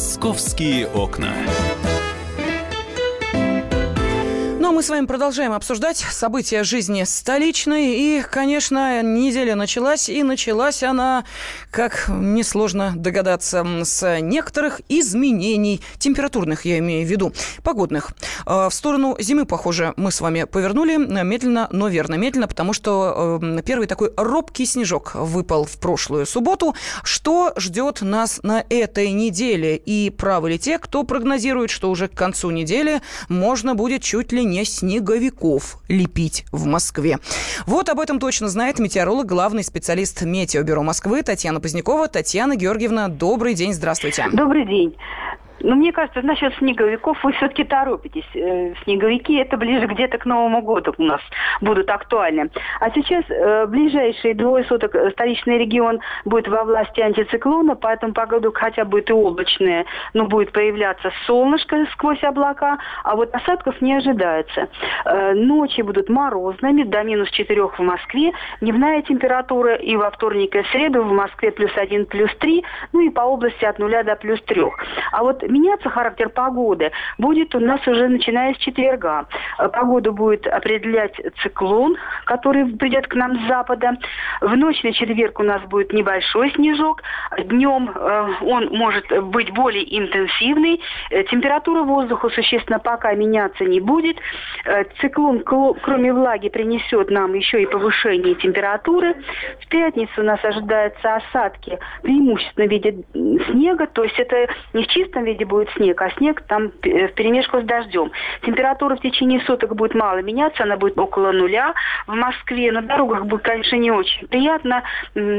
«Московские окна». А мы с вами продолжаем обсуждать события жизни столичной. И, конечно, неделя началась, и началась она, как несложно догадаться, с некоторых изменений, температурных я имею в виду, погодных. А, в сторону зимы, похоже, мы с вами повернули медленно, но верно. Медленно, потому что э, первый такой робкий снежок выпал в прошлую субботу. Что ждет нас на этой неделе? И правы ли те, кто прогнозирует, что уже к концу недели можно будет чуть ли не снеговиков лепить в Москве. Вот об этом точно знает метеоролог, главный специалист Метеобюро Москвы Татьяна Позднякова. Татьяна Георгиевна, добрый день, здравствуйте. Добрый день. Ну, мне кажется, насчет снеговиков вы все-таки торопитесь. Э, снеговики это ближе где-то к Новому году у нас будут актуальны. А сейчас э, ближайшие двое суток э, столичный регион будет во власти антициклона, поэтому погода хотя будет и облачная, но будет появляться солнышко сквозь облака, а вот осадков не ожидается. Э, ночи будут морозными, до минус 4 в Москве, дневная температура и во вторник и среду в Москве плюс 1, плюс 3, ну и по области от 0 до плюс 3. А вот меняться характер погоды будет у нас уже начиная с четверга. Э, погоду будет определять циклон, который придет к нам с запада. В ночь на четверг у нас будет небольшой снежок. Днем э, он может быть более интенсивный. Э, температура воздуха существенно пока меняться не будет. Циклон, кроме влаги, принесет нам еще и повышение температуры. В пятницу у нас ожидаются осадки, преимущественно в виде снега, то есть это не в чистом виде будет снег, а снег там э, в перемешку с дождем. Температура в течение суток будет мало меняться, она будет около нуля в Москве. На дорогах будет, конечно, не очень приятно,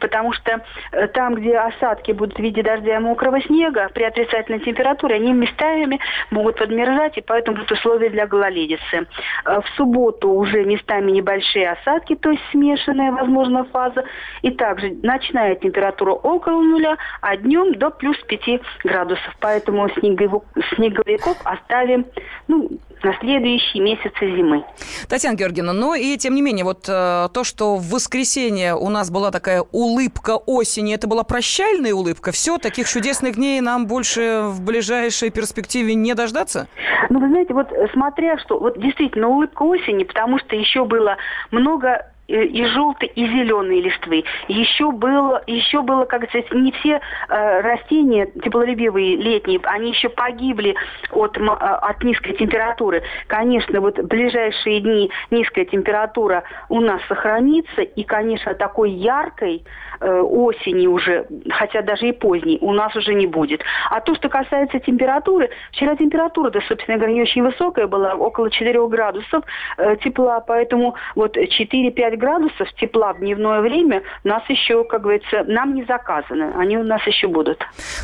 потому что э, там, где осадки будут в виде дождя и мокрого снега, при отрицательной температуре они местами могут подмерзать, и поэтому будут условия для гололедицы. Э, в субботу уже местами небольшие осадки, то есть смешанная, возможно, фаза. И также ночная температура около нуля, а днем до плюс 5 градусов. Поэтому снеговиков оставим ну, на следующие месяцы зимы. Татьяна Георгиевна, ну и тем не менее, вот э, то, что в воскресенье у нас была такая улыбка осени, это была прощальная улыбка? Все, таких чудесных дней нам больше в ближайшей перспективе не дождаться? Ну, вы знаете, вот смотря что, вот действительно улыбка осени, потому что еще было много и желтой, и зеленой листвы. Еще было, еще было, как сказать, не все э, растения теплолюбивые летние, они еще погибли от, э, от низкой температуры. Конечно, вот в ближайшие дни низкая температура у нас сохранится, и, конечно, такой яркой э, осени уже, хотя даже и поздней, у нас уже не будет. А то, что касается температуры, вчера температура, да, собственно говоря, очень высокая была, около 4 градусов э, тепла, поэтому вот 4-5 5 градусов тепла в дневное время нас еще, как говорится, нам не заказаны. Они у нас еще будут.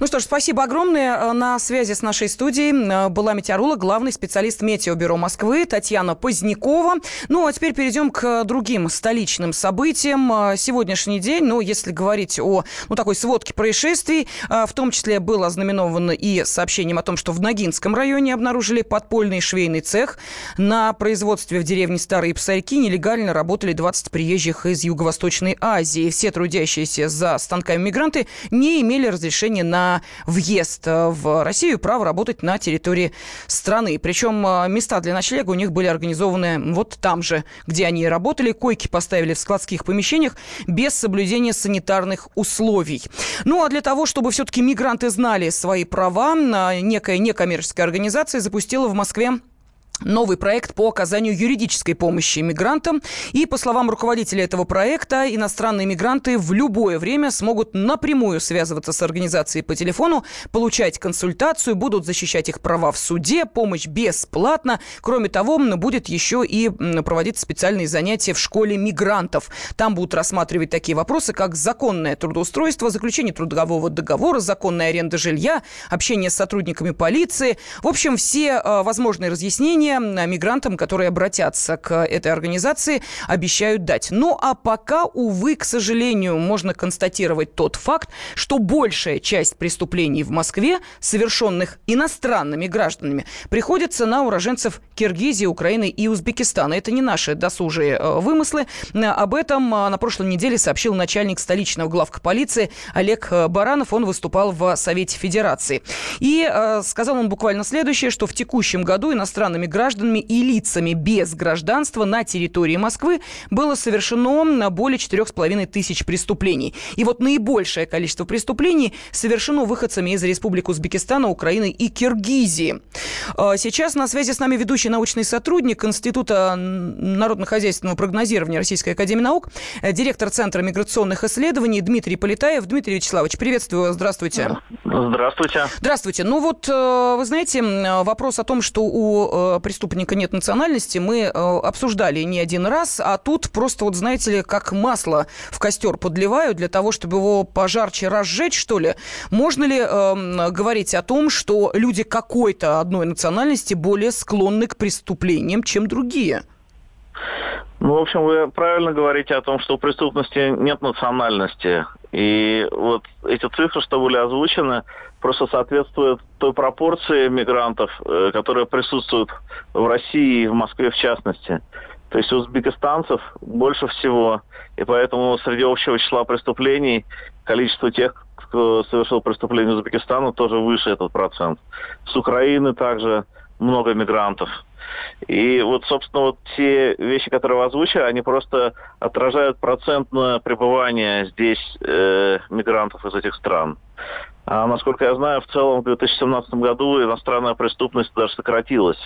Ну что ж, спасибо огромное. Э, на связи с нашей студией э, была метеоролог, главный специалист Метеобюро Москвы Татьяна Позднякова. Ну, а теперь перейдем к другим столичным событиям. Э, сегодняшний день, ну, если говорить о ну, такой сводке происшествий, в том числе было ознаменовано и сообщением о том, что в Ногинском районе обнаружили подпольный швейный цех. На производстве в деревне Старые Псарьки нелегально работали 20 20 приезжих из Юго-Восточной Азии. Все трудящиеся за станками мигранты не имели разрешения на въезд в Россию, право работать на территории страны. Причем э, места для ночлега у них были организованы вот там же, где они работали. Койки поставили в складских помещениях без соблюдения санитарных условий. Ну а для того, чтобы все-таки мигранты знали свои права, э, некая некоммерческая организация запустила в Москве новый проект по оказанию юридической помощи мигрантам. И, по словам руководителя этого проекта, иностранные мигранты в любое время смогут напрямую связываться с организацией по телефону, получать консультацию, будут защищать их права в суде, помощь бесплатно. Кроме того, будет еще и проводить специальные занятия в школе мигрантов. Там будут рассматривать такие вопросы, как законное трудоустройство, заключение трудового договора, законная аренда жилья, общение с сотрудниками полиции. В общем, все э, возможные разъяснения преступления мигрантам, которые обратятся к этой организации, обещают дать. Ну а пока, увы, к сожалению, можно констатировать тот факт, что большая часть преступлений в Москве, совершенных иностранными гражданами, приходится на уроженцев Киргизии, Украины и Узбекистана. Это не наши досужие э, вымыслы. Об этом э, на прошлой неделе сообщил начальник столичного главка полиции Олег э, Баранов. Он выступал в Совете Федерации. И сказал он буквально следующее, что в текущем году иностранными гражданами и лицами без гражданства на территории Москвы было совершено более 4,5 тысяч преступлений. И вот наибольшее количество преступлений совершено выходцами из Республик Узбекистана, Украины и Киргизии. Сейчас на связи с нами ведущий научный сотрудник Института народно-хозяйственного прогнозирования Российской Академии Наук, директор Центра миграционных исследований Дмитрий Полетаев. Дмитрий Вячеславович, приветствую, здравствуйте. Здравствуйте. Здравствуйте. Ну вот, э, вы знаете, вопрос о том, что у э, преступника нет национальности, мы обсуждали не один раз, а тут просто, вот знаете ли, как масло в костер подливают для того, чтобы его пожарче разжечь, что ли. Можно ли э, говорить о том, что люди какой-то одной национальности более склонны к преступлениям, чем другие? Ну, в общем, вы правильно говорите о том, что у преступности нет национальности. И вот эти цифры, что были озвучены, просто соответствуют той пропорции мигрантов, э, которые присутствуют в России и в Москве в частности. То есть узбекистанцев больше всего, и поэтому среди общего числа преступлений количество тех, кто совершил преступление Узбекистана, тоже выше этот процент. С Украины также много мигрантов. И вот, собственно, вот те вещи, которые вы озвучили, они просто отражают процентное пребывание здесь э, мигрантов из этих стран. А насколько я знаю, в целом в 2017 году иностранная преступность даже сократилась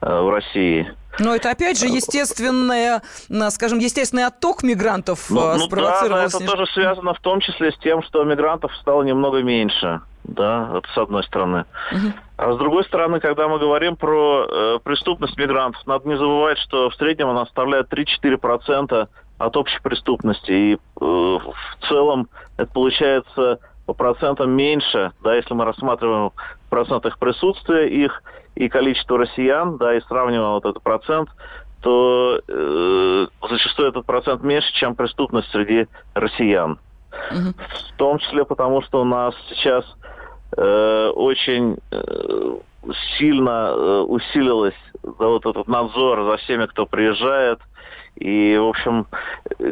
в России. Но это опять же естественное, скажем, естественный отток мигрантов ну, э, ну, спровоцировал. Да, это тоже связано в том числе с тем, что мигрантов стало немного меньше да, это с одной стороны. Угу. А с другой стороны, когда мы говорим про э, преступность мигрантов, надо не забывать, что в среднем она составляет 3-4% от общей преступности. И э, в целом это получается по процентам меньше, да, если мы рассматриваем процент их присутствия их и количество россиян, да, и сравниваем вот этот процент, то э, зачастую этот процент меньше, чем преступность среди россиян. Угу. В том числе потому, что у нас сейчас э, очень э, сильно э, усилилось да, вот этот надзор за всеми, кто приезжает. И, в общем,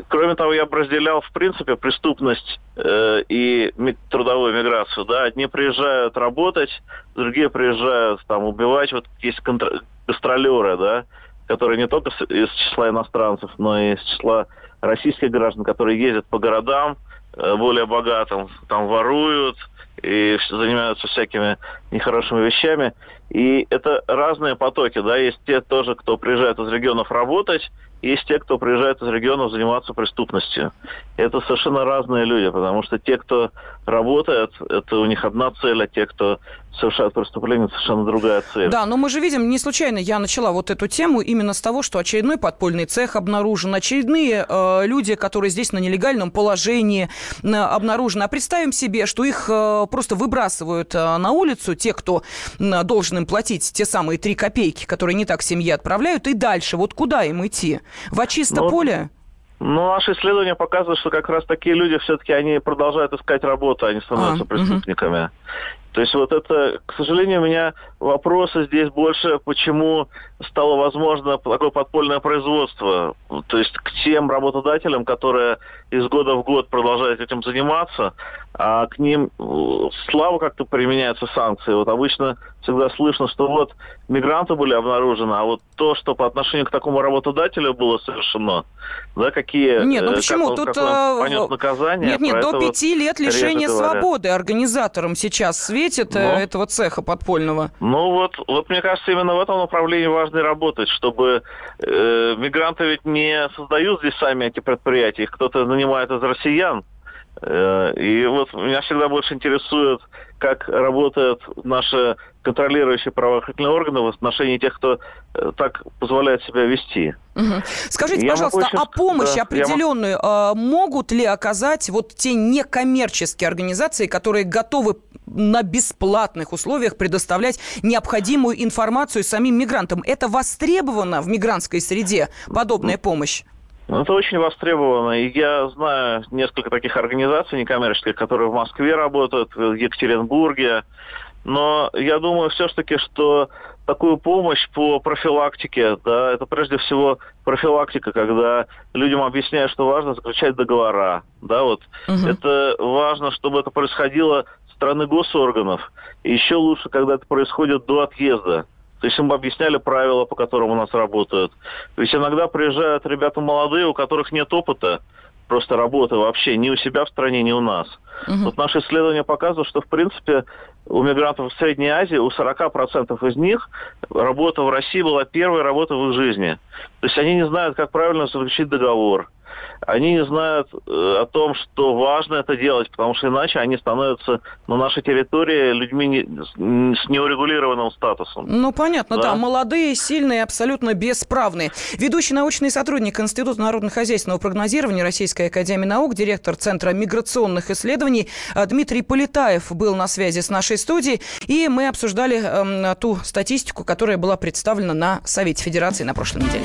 кроме того, я бы разделял, в принципе, преступность э, и трудовую миграцию. Да? Одни приезжают работать, другие приезжают там убивать. Вот есть контр... гастролеры, да, которые не только из числа иностранцев, но и из числа российских граждан, которые ездят по городам, Э, более богатым, там воруют и занимаются всякими нехорошими вещами. И это разные потоки, да, есть те тоже, кто приезжает из регионов работать, есть те, кто приезжает из регионов заниматься преступностью. Это совершенно разные люди, потому что те, кто работает, это у них одна цель, а те, кто совершают преступление, совершенно другая цель. Да, но мы же видим, не случайно я начала вот эту тему именно с того, что очередной подпольный цех обнаружен, очередные э, люди, которые здесь на нелегальном положении э, обнаружены. А представим себе, что их э, просто выбрасывают э, на улицу, те, кто э, должен им платить те самые три копейки, которые не так семье отправляют, и дальше. Вот куда им идти? В очисто ну, поле? Ну, наши исследования показывают, что как раз такие люди все-таки они продолжают искать работу, они становятся а, преступниками. Угу. То есть вот это, к сожалению, у меня вопросы здесь больше, почему стало возможно такое подпольное производство. То есть к тем работодателям, которые из года в год продолжают этим заниматься, а к ним э, слава как-то применяются санкции. Вот обычно всегда слышно, что вот мигранты были обнаружены, а вот то, что по отношению к такому работодателю было совершено, да, какие... Нет, ну э, почему? Как, Тут как понес наказание. Нет, нет, до пяти лет лишения свободы организаторам сейчас светит э, ну, этого цеха подпольного. Ну вот, вот мне кажется, именно в этом направлении важно работать, чтобы э, мигранты ведь не создают здесь сами эти предприятия, их кто-то нанимает из россиян, и вот меня всегда больше интересует, как работают наши контролирующие правоохранительные органы в отношении тех, кто э, так позволяет себя вести. Угу. Скажите, я пожалуйста, очень... а помощь да, определенную я... могут ли оказать вот те некоммерческие организации, которые готовы на бесплатных условиях предоставлять необходимую информацию самим мигрантам. Это востребовано в мигрантской среде, подобная помощь? Ну, это очень востребовано. И я знаю несколько таких организаций некоммерческих, которые в Москве работают, в Екатеринбурге. Но я думаю все-таки, что такую помощь по профилактике, да, это прежде всего профилактика, когда людям объясняют, что важно заключать договора, да, вот. Угу. Это важно, чтобы это происходило со стороны госорганов. И еще лучше, когда это происходит до отъезда. То есть им объясняли правила, по которым у нас работают. Есть иногда приезжают ребята молодые, у которых нет опыта, просто работы вообще ни у себя в стране, ни у нас. Угу. Вот наши исследования показывают, что, в принципе, у мигрантов в Средней Азии, у 40% из них работа в России была первой работой в их жизни. То есть они не знают, как правильно заключить договор они не знают э, о том, что важно это делать, потому что иначе они становятся на нашей территории людьми не, с неурегулированным статусом. Ну, понятно, да. да. Молодые, сильные, абсолютно бесправные. Ведущий научный сотрудник Института народно-хозяйственного прогнозирования Российской Академии Наук, директор Центра миграционных исследований э, Дмитрий Полетаев был на связи с нашей студией, и мы обсуждали э, ту статистику, которая была представлена на Совете Федерации на прошлой неделе.